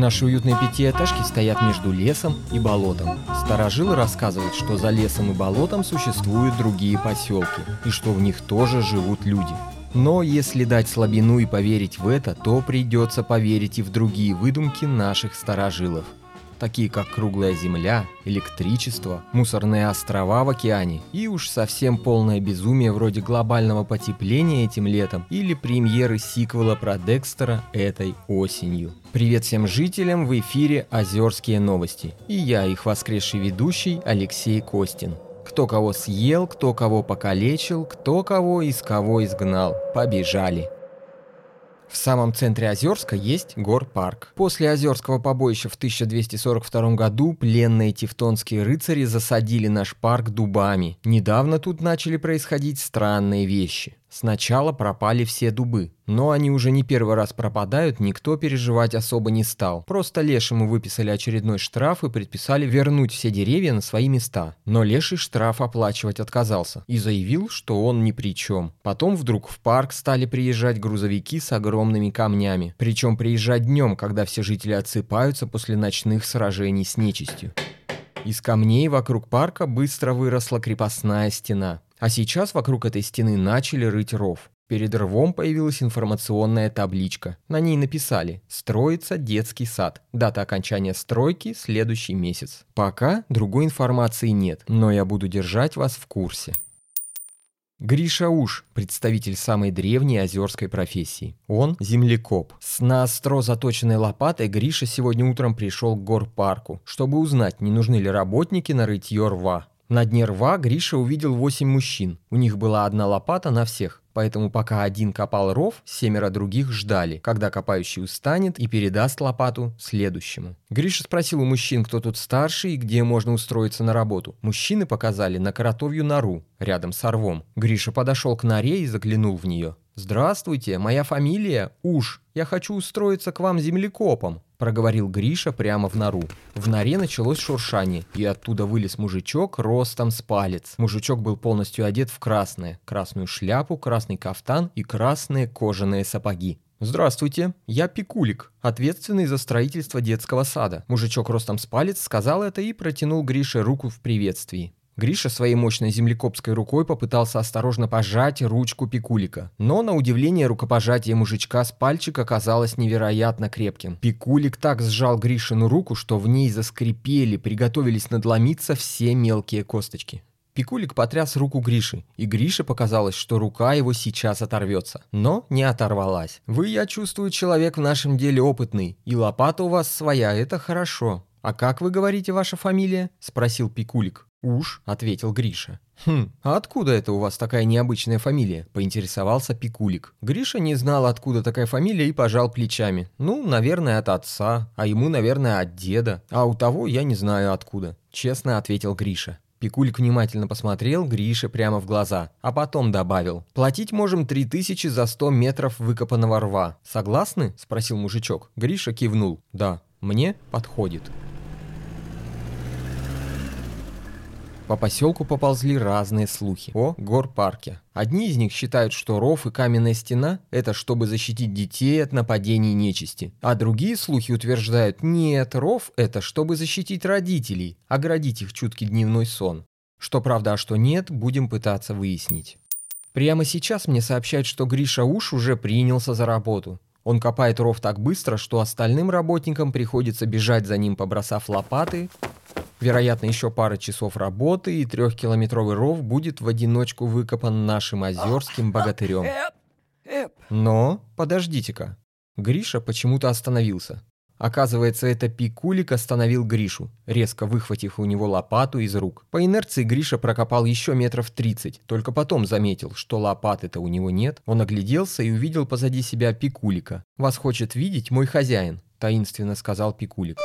Наши уютные пятиэтажки стоят между лесом и болотом. Старожилы рассказывают, что за лесом и болотом существуют другие поселки, и что в них тоже живут люди. Но если дать слабину и поверить в это, то придется поверить и в другие выдумки наших старожилов – такие как круглая земля, электричество, мусорные острова в океане и уж совсем полное безумие вроде глобального потепления этим летом или премьеры сиквела про Декстера этой осенью. Привет всем жителям, в эфире «Озерские новости» и я, их воскресший ведущий Алексей Костин. Кто кого съел, кто кого покалечил, кто кого из кого изгнал. Побежали. В самом центре Озерска есть гор-парк. После Озерского побоища в 1242 году пленные тевтонские рыцари засадили наш парк дубами. Недавно тут начали происходить странные вещи. Сначала пропали все дубы, но они уже не первый раз пропадают, никто переживать особо не стал. Просто Лешему выписали очередной штраф и предписали вернуть все деревья на свои места. Но Леший штраф оплачивать отказался и заявил, что он ни при чем. Потом вдруг в парк стали приезжать грузовики с огромными камнями. Причем приезжать днем, когда все жители отсыпаются после ночных сражений с нечистью. Из камней вокруг парка быстро выросла крепостная стена. А сейчас вокруг этой стены начали рыть ров. Перед рвом появилась информационная табличка. На ней написали «Строится детский сад. Дата окончания стройки – следующий месяц». Пока другой информации нет, но я буду держать вас в курсе. Гриша Уж – представитель самой древней озерской профессии. Он – землекоп. С наостро заточенной лопатой Гриша сегодня утром пришел к горпарку, чтобы узнать, не нужны ли работники на рытье рва. На дне рва Гриша увидел восемь мужчин. У них была одна лопата на всех. Поэтому пока один копал ров, семеро других ждали, когда копающий устанет и передаст лопату следующему. Гриша спросил у мужчин, кто тут старший и где можно устроиться на работу. Мужчины показали на коротовью нору, рядом с рвом. Гриша подошел к норе и заглянул в нее. «Здравствуйте, моя фамилия Уж. Я хочу устроиться к вам землекопом», – проговорил Гриша прямо в нору. В норе началось шуршание, и оттуда вылез мужичок ростом с палец. Мужичок был полностью одет в красное. Красную шляпу, красный кафтан и красные кожаные сапоги. «Здравствуйте, я Пикулик, ответственный за строительство детского сада». Мужичок ростом с палец сказал это и протянул Грише руку в приветствии. Гриша своей мощной землекопской рукой попытался осторожно пожать ручку Пикулика. Но, на удивление, рукопожатие мужичка с пальчика оказалось невероятно крепким. Пикулик так сжал Гришину руку, что в ней заскрипели, приготовились надломиться все мелкие косточки. Пикулик потряс руку Гриши, и Грише показалось, что рука его сейчас оторвется. Но не оторвалась. «Вы, я чувствую, человек в нашем деле опытный, и лопата у вас своя, это хорошо. А как вы говорите ваша фамилия?» – спросил Пикулик. «Уж», — ответил Гриша. «Хм, а откуда это у вас такая необычная фамилия?» — поинтересовался Пикулик. Гриша не знал, откуда такая фамилия, и пожал плечами. «Ну, наверное, от отца, а ему, наверное, от деда, а у того я не знаю откуда», — честно ответил Гриша. Пикулик внимательно посмотрел Грише прямо в глаза, а потом добавил. «Платить можем три тысячи за сто метров выкопанного рва. Согласны?» – спросил мужичок. Гриша кивнул. «Да, мне подходит». По поселку поползли разные слухи о горпарке. Одни из них считают, что ров и каменная стена – это чтобы защитить детей от нападений нечисти. А другие слухи утверждают, нет, ров – это чтобы защитить родителей, оградить их чуткий дневной сон. Что правда, а что нет, будем пытаться выяснить. Прямо сейчас мне сообщают, что Гриша Уш уже принялся за работу. Он копает ров так быстро, что остальным работникам приходится бежать за ним, побросав лопаты, Вероятно, еще пара часов работы, и трехкилометровый ров будет в одиночку выкопан нашим озерским богатырем. Но, подождите-ка. Гриша почему-то остановился. Оказывается, это Пикулик остановил Гришу, резко выхватив у него лопату из рук. По инерции Гриша прокопал еще метров 30, только потом заметил, что лопаты-то у него нет. Он огляделся и увидел позади себя Пикулика. «Вас хочет видеть мой хозяин», – таинственно сказал Пикулик.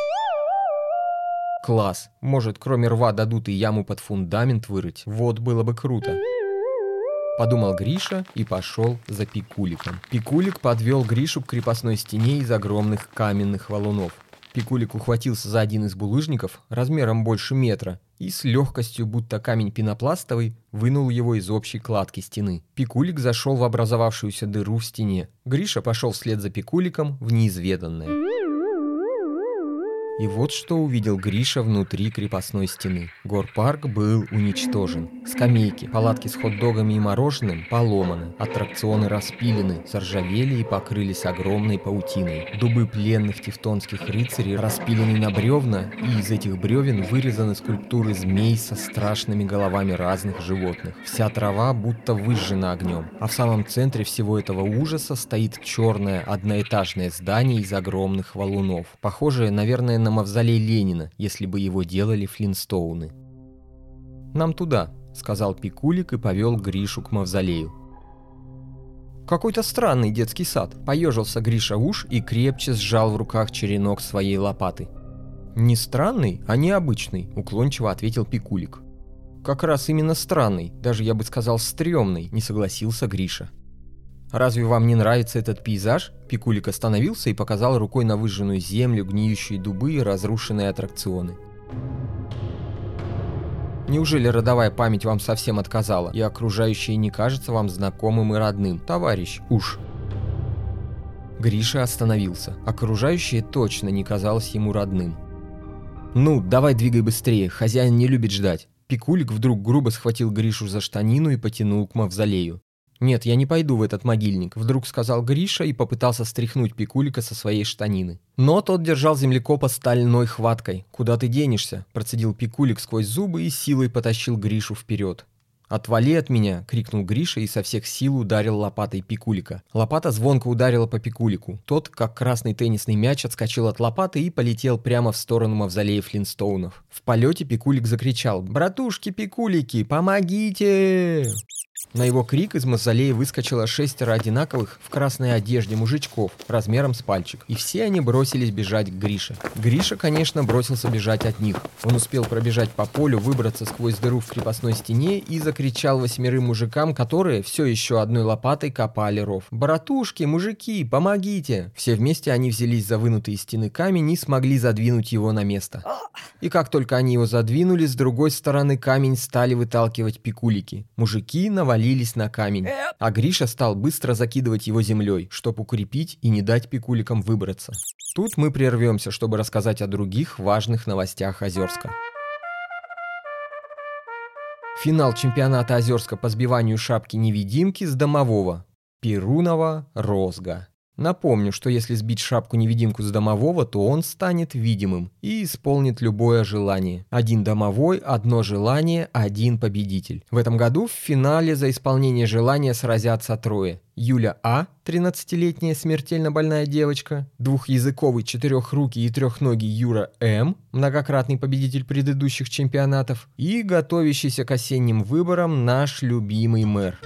Класс. Может, кроме рва дадут и яму под фундамент вырыть. Вот было бы круто. Подумал Гриша и пошел за Пикуликом. Пикулик подвел Гришу к крепостной стене из огромных каменных валунов. Пикулик ухватился за один из булыжников размером больше метра и с легкостью, будто камень пенопластовый, вынул его из общей кладки стены. Пикулик зашел в образовавшуюся дыру в стене. Гриша пошел вслед за Пикуликом в неизведанное. И вот что увидел Гриша внутри крепостной стены. Горпарк был уничтожен. Скамейки, палатки с хот-догами и мороженым поломаны. Аттракционы распилены, заржавели и покрылись огромной паутиной. Дубы пленных тевтонских рыцарей распилены на бревна, и из этих бревен вырезаны скульптуры змей со страшными головами разных животных. Вся трава будто выжжена огнем. А в самом центре всего этого ужаса стоит черное одноэтажное здание из огромных валунов. Похожее, наверное, на мавзолей Ленина, если бы его делали Флинстоуны. «Нам туда», — сказал Пикулик и повел Гришу к мавзолею. «Какой-то странный детский сад», — поежился Гриша уж и крепче сжал в руках черенок своей лопаты. «Не странный, а необычный», — уклончиво ответил Пикулик. «Как раз именно странный, даже я бы сказал стрёмный», — не согласился Гриша. «Разве вам не нравится этот пейзаж?» Пикулик остановился и показал рукой на выжженную землю, гниющие дубы и разрушенные аттракционы. Неужели родовая память вам совсем отказала, и окружающее не кажется вам знакомым и родным, товарищ уж? Гриша остановился. Окружающее точно не казалось ему родным. «Ну, давай двигай быстрее, хозяин не любит ждать». Пикулик вдруг грубо схватил Гришу за штанину и потянул к мавзолею. «Нет, я не пойду в этот могильник», — вдруг сказал Гриша и попытался стряхнуть Пикулика со своей штанины. Но тот держал землекопа стальной хваткой. «Куда ты денешься?» — процедил Пикулик сквозь зубы и силой потащил Гришу вперед. «Отвали от меня!» — крикнул Гриша и со всех сил ударил лопатой Пикулика. Лопата звонко ударила по Пикулику. Тот, как красный теннисный мяч, отскочил от лопаты и полетел прямо в сторону мавзолея Флинстоунов. В полете Пикулик закричал «Братушки-пикулики, помогите!» На его крик из мавзолея выскочило шестеро одинаковых в красной одежде мужичков размером с пальчик, и все они бросились бежать к Грише. Гриша, конечно, бросился бежать от них. Он успел пробежать по полю, выбраться сквозь дыру в крепостной стене и закричал восьмерым мужикам, которые все еще одной лопатой копали ров. «Братушки, мужики, помогите!» Все вместе они взялись за вынутые стены камень и смогли задвинуть его на место. И как только они его задвинули, с другой стороны камень стали выталкивать пикулики. Мужики навалили навалились на камень, а Гриша стал быстро закидывать его землей, чтобы укрепить и не дать пикуликам выбраться. Тут мы прервемся, чтобы рассказать о других важных новостях Озерска. Финал чемпионата Озерска по сбиванию шапки-невидимки с домового. Перунова Розга. Напомню, что если сбить шапку-невидимку с домового, то он станет видимым и исполнит любое желание. Один домовой, одно желание, один победитель. В этом году в финале за исполнение желания сразятся трое. Юля А, 13-летняя смертельно больная девочка, двухязыковый четырехрукий и трехногий Юра М, многократный победитель предыдущих чемпионатов, и готовящийся к осенним выборам наш любимый мэр.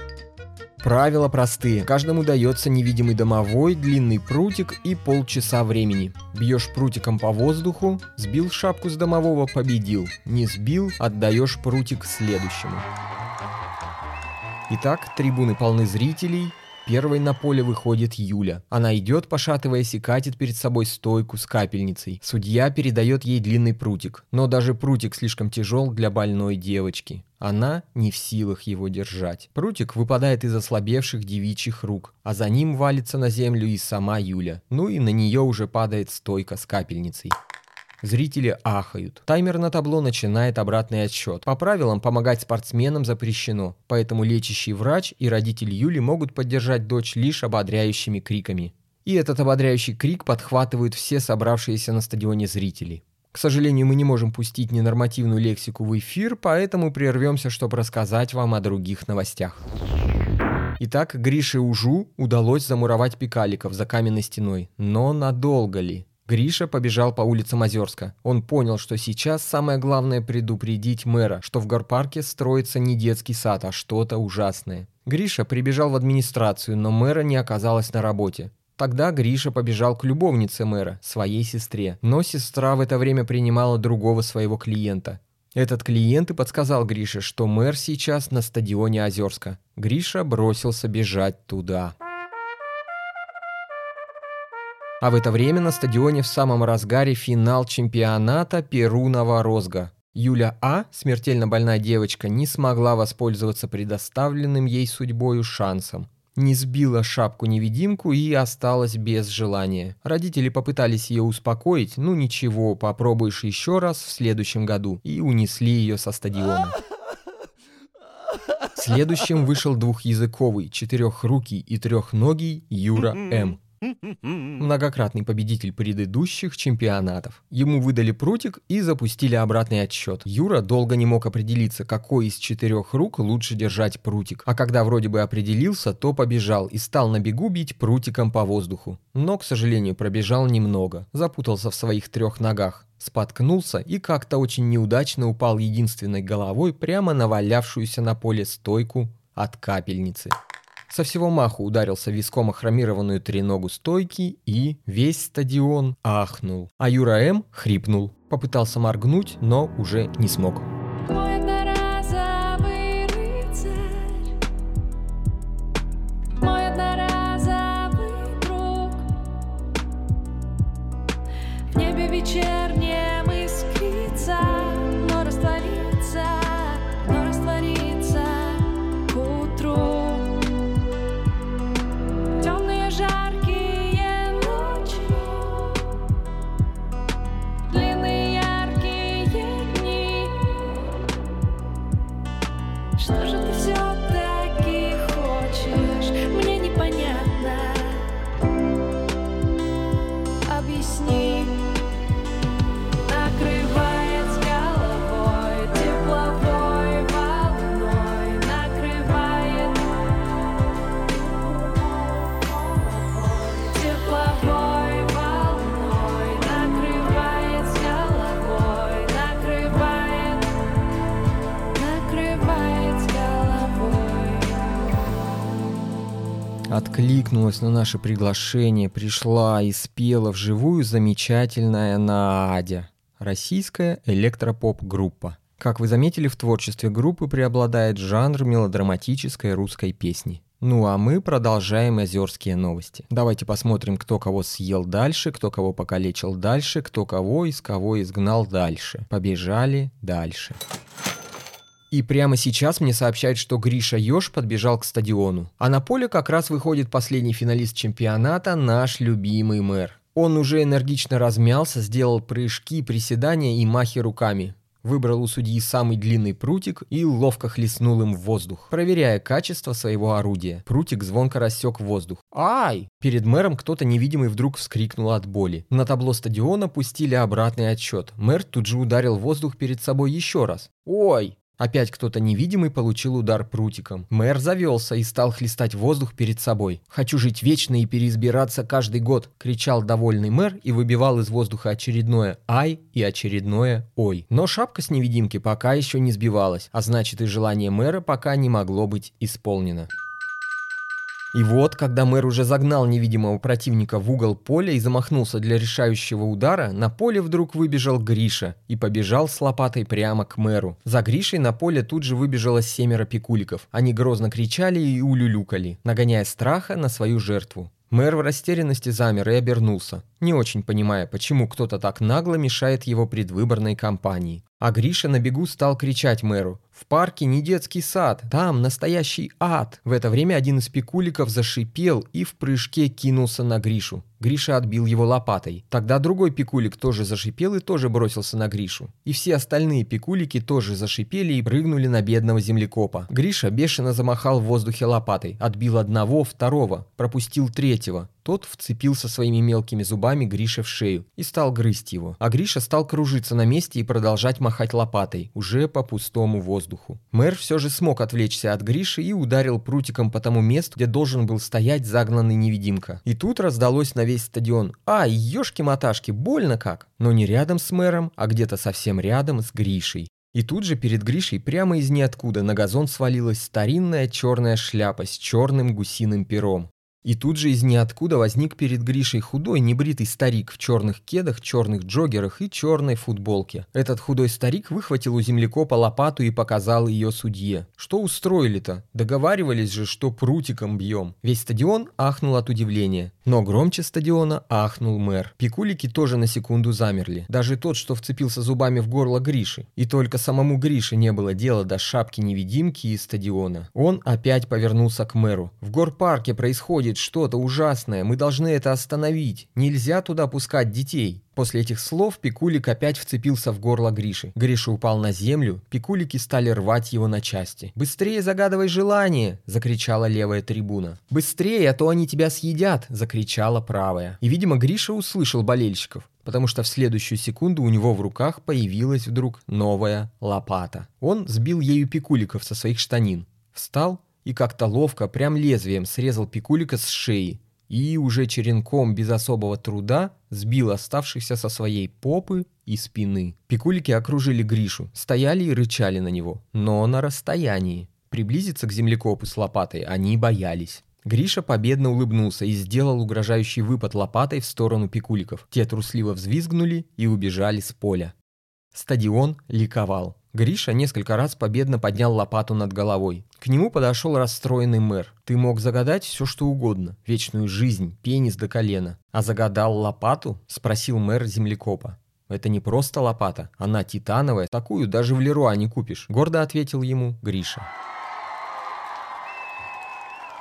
Правила простые. Каждому дается невидимый домовой, длинный прутик и полчаса времени. Бьешь прутиком по воздуху, сбил шапку с домового, победил. Не сбил, отдаешь прутик следующему. Итак, трибуны полны зрителей, Первой на поле выходит Юля. Она идет, пошатываясь, и катит перед собой стойку с капельницей. Судья передает ей длинный прутик. Но даже прутик слишком тяжел для больной девочки. Она не в силах его держать. Прутик выпадает из ослабевших девичьих рук, а за ним валится на землю и сама Юля. Ну и на нее уже падает стойка с капельницей. Зрители ахают. Таймер на табло начинает обратный отсчет. По правилам помогать спортсменам запрещено, поэтому лечащий врач и родитель Юли могут поддержать дочь лишь ободряющими криками. И этот ободряющий крик подхватывают все собравшиеся на стадионе зрители. К сожалению, мы не можем пустить ненормативную лексику в эфир, поэтому прервемся, чтобы рассказать вам о других новостях. Итак, Грише Ужу удалось замуровать пикаликов за каменной стеной. Но надолго ли? Гриша побежал по улицам Озерска. Он понял, что сейчас самое главное предупредить мэра, что в горпарке строится не детский сад, а что-то ужасное. Гриша прибежал в администрацию, но мэра не оказалось на работе. Тогда Гриша побежал к любовнице мэра, своей сестре. Но сестра в это время принимала другого своего клиента. Этот клиент и подсказал Грише, что мэр сейчас на стадионе Озерска. Гриша бросился бежать туда. А в это время на стадионе в самом разгаре финал чемпионата Перунова розга. Юля А, смертельно больная девочка, не смогла воспользоваться предоставленным ей судьбою шансом. Не сбила шапку-невидимку и осталась без желания. Родители попытались ее успокоить, ну ничего, попробуешь еще раз в следующем году, и унесли ее со стадиона. Следующим вышел двухязыковый, четырехрукий и трехногий Юра М. Многократный победитель предыдущих чемпионатов. Ему выдали прутик и запустили обратный отсчет. Юра долго не мог определиться, какой из четырех рук лучше держать прутик. А когда вроде бы определился, то побежал и стал на бегу бить прутиком по воздуху. Но, к сожалению, пробежал немного. Запутался в своих трех ногах споткнулся и как-то очень неудачно упал единственной головой прямо на валявшуюся на поле стойку от капельницы. Со всего маху ударился виском о хромированную треногу стойки и весь стадион ахнул. А Юра М хрипнул. Попытался моргнуть, но уже не смог. что же откликнулась на наше приглашение, пришла и спела вживую замечательная Надя, российская электропоп-группа. Как вы заметили, в творчестве группы преобладает жанр мелодраматической русской песни. Ну а мы продолжаем озерские новости. Давайте посмотрим, кто кого съел дальше, кто кого покалечил дальше, кто кого из кого изгнал дальше. Побежали дальше. И прямо сейчас мне сообщают, что Гриша Ёж подбежал к стадиону. А на поле как раз выходит последний финалист чемпионата, наш любимый мэр. Он уже энергично размялся, сделал прыжки, приседания и махи руками. Выбрал у судьи самый длинный прутик и ловко хлестнул им в воздух, проверяя качество своего орудия. Прутик звонко рассек воздух. «Ай!» Перед мэром кто-то невидимый вдруг вскрикнул от боли. На табло стадиона пустили обратный отчет. Мэр тут же ударил воздух перед собой еще раз. «Ой!» Опять кто-то невидимый получил удар прутиком. Мэр завелся и стал хлестать воздух перед собой. «Хочу жить вечно и переизбираться каждый год!» – кричал довольный мэр и выбивал из воздуха очередное «ай» и очередное «ой». Но шапка с невидимки пока еще не сбивалась, а значит и желание мэра пока не могло быть исполнено. И вот, когда мэр уже загнал невидимого противника в угол поля и замахнулся для решающего удара, на поле вдруг выбежал Гриша и побежал с лопатой прямо к мэру. За Гришей на поле тут же выбежало семеро пикуликов. Они грозно кричали и улюлюкали, нагоняя страха на свою жертву. Мэр в растерянности замер и обернулся, не очень понимая, почему кто-то так нагло мешает его предвыборной кампании. А Гриша на бегу стал кричать мэру в парке не детский сад, там настоящий ад. В это время один из пикуликов зашипел и в прыжке кинулся на Гришу. Гриша отбил его лопатой. Тогда другой пикулик тоже зашипел и тоже бросился на Гришу. И все остальные пикулики тоже зашипели и прыгнули на бедного землекопа. Гриша бешено замахал в воздухе лопатой, отбил одного, второго, пропустил третьего. Тот вцепился своими мелкими зубами Грише в шею и стал грызть его. А Гриша стал кружиться на месте и продолжать махать лопатой, уже по пустому воздуху. Мэр все же смог отвлечься от Гриши и ударил прутиком по тому месту, где должен был стоять загнанный невидимка. И тут раздалось на весь стадион «Ай, ёшки-маташки, больно как!» Но не рядом с мэром, а где-то совсем рядом с Гришей. И тут же перед Гришей прямо из ниоткуда на газон свалилась старинная черная шляпа с черным гусиным пером. И тут же из ниоткуда возник перед Гришей худой, небритый старик в черных кедах, черных джоггерах и черной футболке. Этот худой старик выхватил у землекопа лопату и показал ее судье. Что устроили-то? Договаривались же, что прутиком бьем. Весь стадион ахнул от удивления. Но громче стадиона ахнул мэр. Пикулики тоже на секунду замерли. Даже тот, что вцепился зубами в горло Гриши. И только самому Грише не было дела до шапки-невидимки и стадиона. Он опять повернулся к мэру. В горпарке происходит происходит что-то ужасное, мы должны это остановить. Нельзя туда пускать детей». После этих слов Пикулик опять вцепился в горло Гриши. Гриша упал на землю, Пикулики стали рвать его на части. «Быстрее загадывай желание!» – закричала левая трибуна. «Быстрее, а то они тебя съедят!» – закричала правая. И, видимо, Гриша услышал болельщиков потому что в следующую секунду у него в руках появилась вдруг новая лопата. Он сбил ею пикуликов со своих штанин, встал и как-то ловко, прям лезвием срезал пикулика с шеи и уже черенком без особого труда сбил оставшихся со своей попы и спины. Пикулики окружили Гришу, стояли и рычали на него, но на расстоянии. Приблизиться к землекопу с лопатой они боялись. Гриша победно улыбнулся и сделал угрожающий выпад лопатой в сторону пикуликов. Те трусливо взвизгнули и убежали с поля. Стадион ликовал. Гриша несколько раз победно поднял лопату над головой. К нему подошел расстроенный мэр. Ты мог загадать все, что угодно. Вечную жизнь, пенис до колена. А загадал лопату? Спросил мэр землекопа. Это не просто лопата, она титановая, такую даже в Леруа не купишь. Гордо ответил ему Гриша.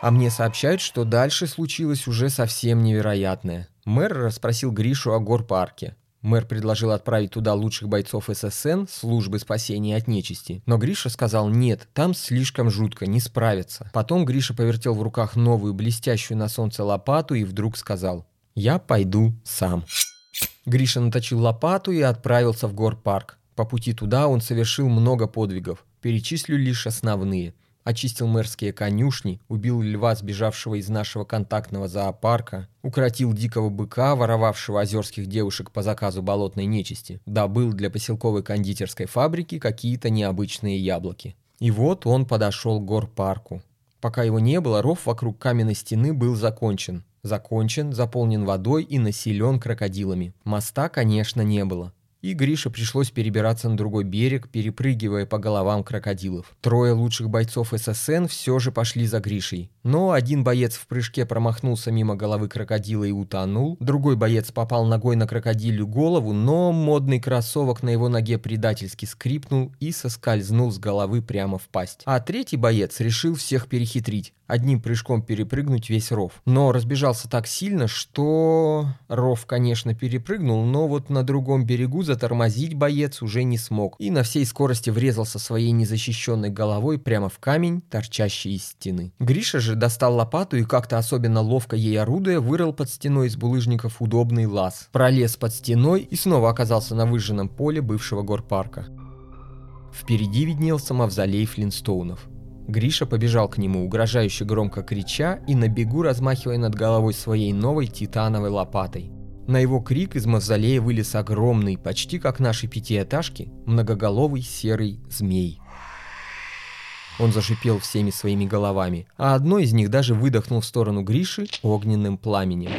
А мне сообщают, что дальше случилось уже совсем невероятное. Мэр расспросил Гришу о горпарке. Мэр предложил отправить туда лучших бойцов ССН, службы спасения от нечисти. Но Гриша сказал нет, там слишком жутко, не справится. Потом Гриша повертел в руках новую блестящую на солнце лопату и вдруг сказал «Я пойду сам». Гриша наточил лопату и отправился в горпарк. По пути туда он совершил много подвигов. Перечислю лишь основные – очистил мэрские конюшни, убил льва, сбежавшего из нашего контактного зоопарка, укротил дикого быка, воровавшего озерских девушек по заказу болотной нечисти, добыл для поселковой кондитерской фабрики какие-то необычные яблоки. И вот он подошел к горпарку. Пока его не было, ров вокруг каменной стены был закончен. Закончен, заполнен водой и населен крокодилами. Моста, конечно, не было и Грише пришлось перебираться на другой берег, перепрыгивая по головам крокодилов. Трое лучших бойцов ССН все же пошли за Гришей. Но один боец в прыжке промахнулся мимо головы крокодила и утонул, другой боец попал ногой на крокодилю голову, но модный кроссовок на его ноге предательски скрипнул и соскользнул с головы прямо в пасть. А третий боец решил всех перехитрить одним прыжком перепрыгнуть весь ров. Но разбежался так сильно, что... Ров, конечно, перепрыгнул, но вот на другом берегу затормозить боец уже не смог и на всей скорости врезался своей незащищенной головой прямо в камень, торчащий из стены. Гриша же достал лопату и как-то особенно ловко ей орудуя вырыл под стеной из булыжников удобный лаз. Пролез под стеной и снова оказался на выжженном поле бывшего горпарка. Впереди виднелся мавзолей Флинстоунов. Гриша побежал к нему, угрожающе громко крича и на бегу размахивая над головой своей новой титановой лопатой. На его крик из мавзолея вылез огромный, почти как наши пятиэтажки, многоголовый серый змей. Он зашипел всеми своими головами, а одной из них даже выдохнул в сторону Гриши огненным пламенем.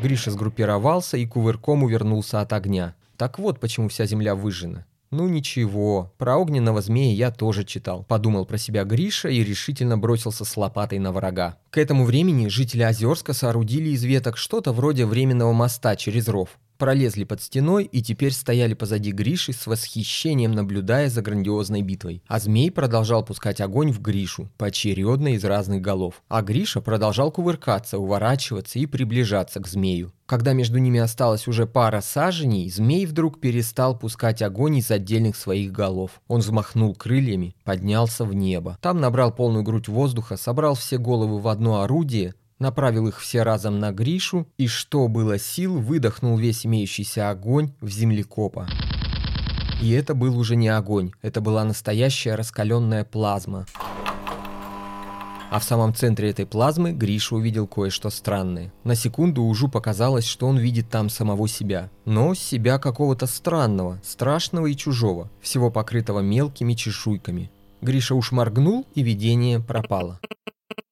Гриша сгруппировался и кувырком увернулся от огня. Так вот почему вся земля выжжена. «Ну ничего, про огненного змея я тоже читал», – подумал про себя Гриша и решительно бросился с лопатой на врага. К этому времени жители Озерска соорудили из веток что-то вроде временного моста через ров пролезли под стеной и теперь стояли позади Гриши с восхищением наблюдая за грандиозной битвой. А змей продолжал пускать огонь в Гришу, поочередно из разных голов. А Гриша продолжал кувыркаться, уворачиваться и приближаться к змею. Когда между ними осталась уже пара саженей, змей вдруг перестал пускать огонь из отдельных своих голов. Он взмахнул крыльями, поднялся в небо. Там набрал полную грудь воздуха, собрал все головы в одно орудие, направил их все разом на Гришу и, что было сил, выдохнул весь имеющийся огонь в землекопа. И это был уже не огонь, это была настоящая раскаленная плазма. А в самом центре этой плазмы Гриша увидел кое-что странное. На секунду Ужу показалось, что он видит там самого себя. Но себя какого-то странного, страшного и чужого, всего покрытого мелкими чешуйками. Гриша уж моргнул, и видение пропало.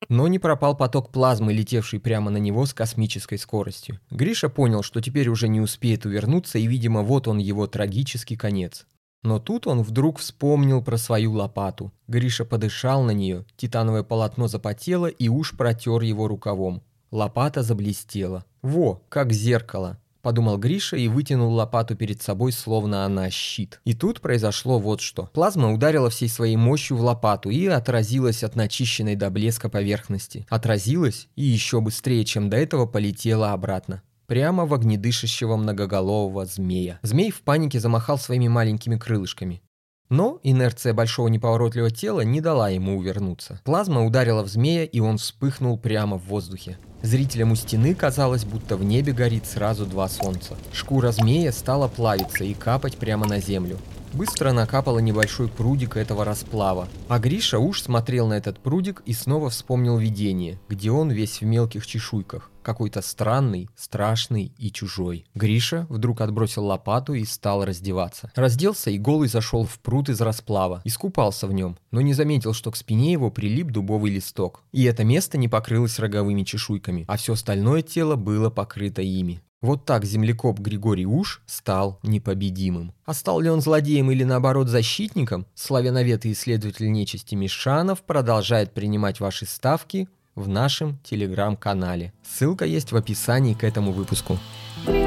Но не пропал поток плазмы, летевший прямо на него с космической скоростью. Гриша понял, что теперь уже не успеет увернуться, и, видимо, вот он его трагический конец. Но тут он вдруг вспомнил про свою лопату. Гриша подышал на нее, титановое полотно запотело и уж протер его рукавом. Лопата заблестела. Во, как зеркало подумал Гриша и вытянул лопату перед собой, словно она щит. И тут произошло вот что. Плазма ударила всей своей мощью в лопату и отразилась от начищенной до блеска поверхности. Отразилась и еще быстрее, чем до этого, полетела обратно прямо в огнедышащего многоголового змея. Змей в панике замахал своими маленькими крылышками. Но инерция большого неповоротливого тела не дала ему увернуться. Плазма ударила в змея, и он вспыхнул прямо в воздухе. Зрителям у стены казалось, будто в небе горит сразу два солнца. Шкура змея стала плавиться и капать прямо на землю. Быстро накапало небольшой прудик этого расплава. А Гриша уж смотрел на этот прудик и снова вспомнил видение, где он весь в мелких чешуйках какой-то странный, страшный и чужой. Гриша вдруг отбросил лопату и стал раздеваться. Разделся и голый зашел в пруд из расплава. Искупался в нем, но не заметил, что к спине его прилип дубовый листок. И это место не покрылось роговыми чешуйками, а все остальное тело было покрыто ими. Вот так землекоп Григорий Уж стал непобедимым. А стал ли он злодеем или наоборот защитником, славяновед и исследователь нечисти Мишанов продолжает принимать ваши ставки в нашем телеграм-канале. Ссылка есть в описании к этому выпуску. Снова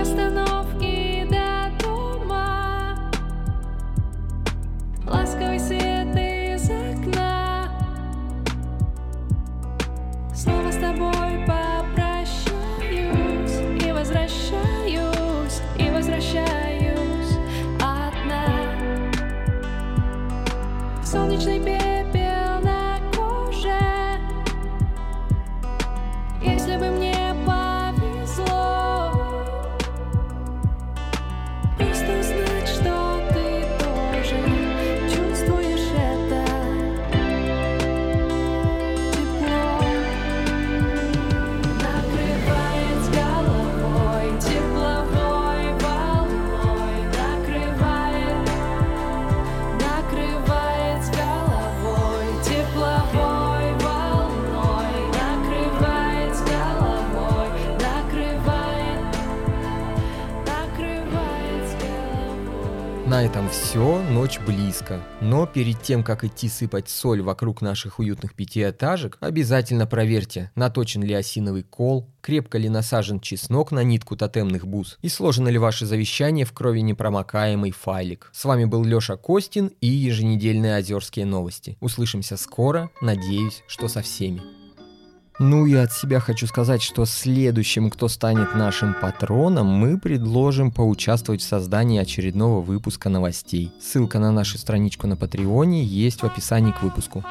ночь близко. Но перед тем, как идти сыпать соль вокруг наших уютных пятиэтажек, обязательно проверьте, наточен ли осиновый кол, крепко ли насажен чеснок на нитку тотемных бус и сложено ли ваше завещание в крови непромокаемый файлик. С вами был Лёша Костин и еженедельные Озерские новости. Услышимся скоро, надеюсь, что со всеми. Ну и от себя хочу сказать, что следующим, кто станет нашим патроном, мы предложим поучаствовать в создании очередного выпуска новостей. Ссылка на нашу страничку на Патреоне есть в описании к выпуску.